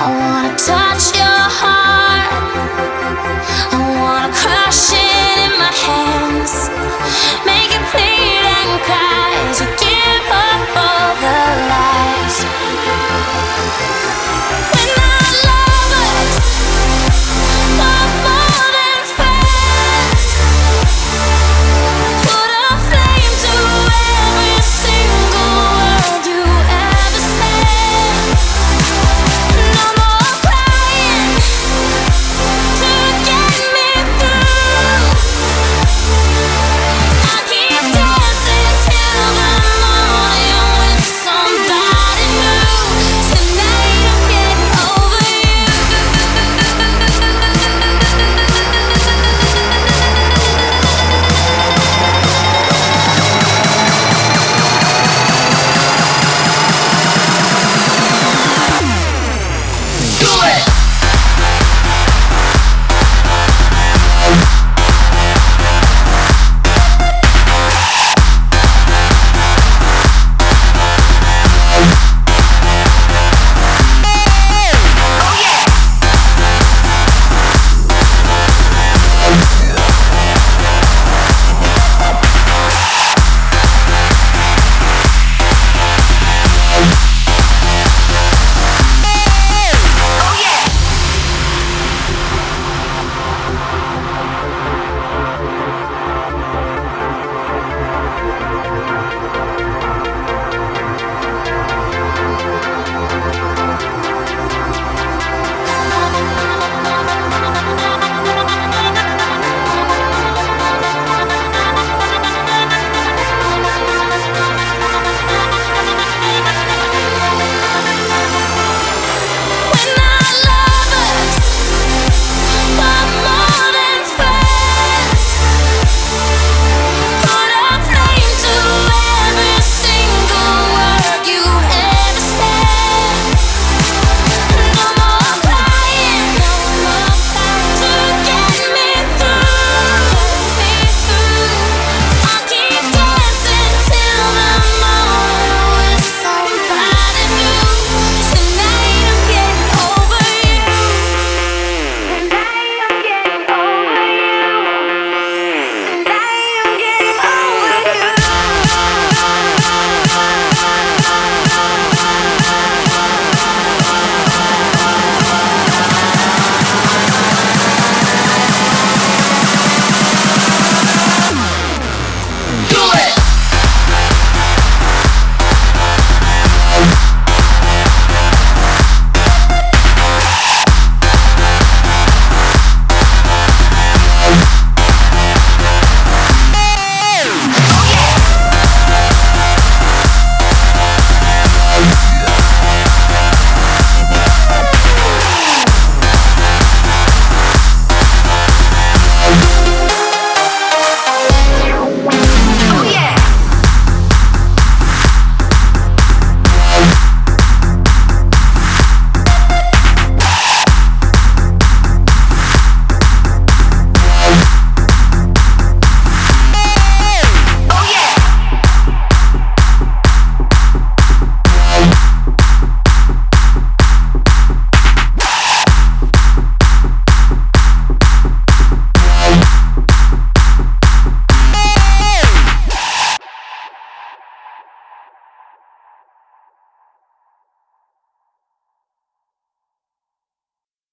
else but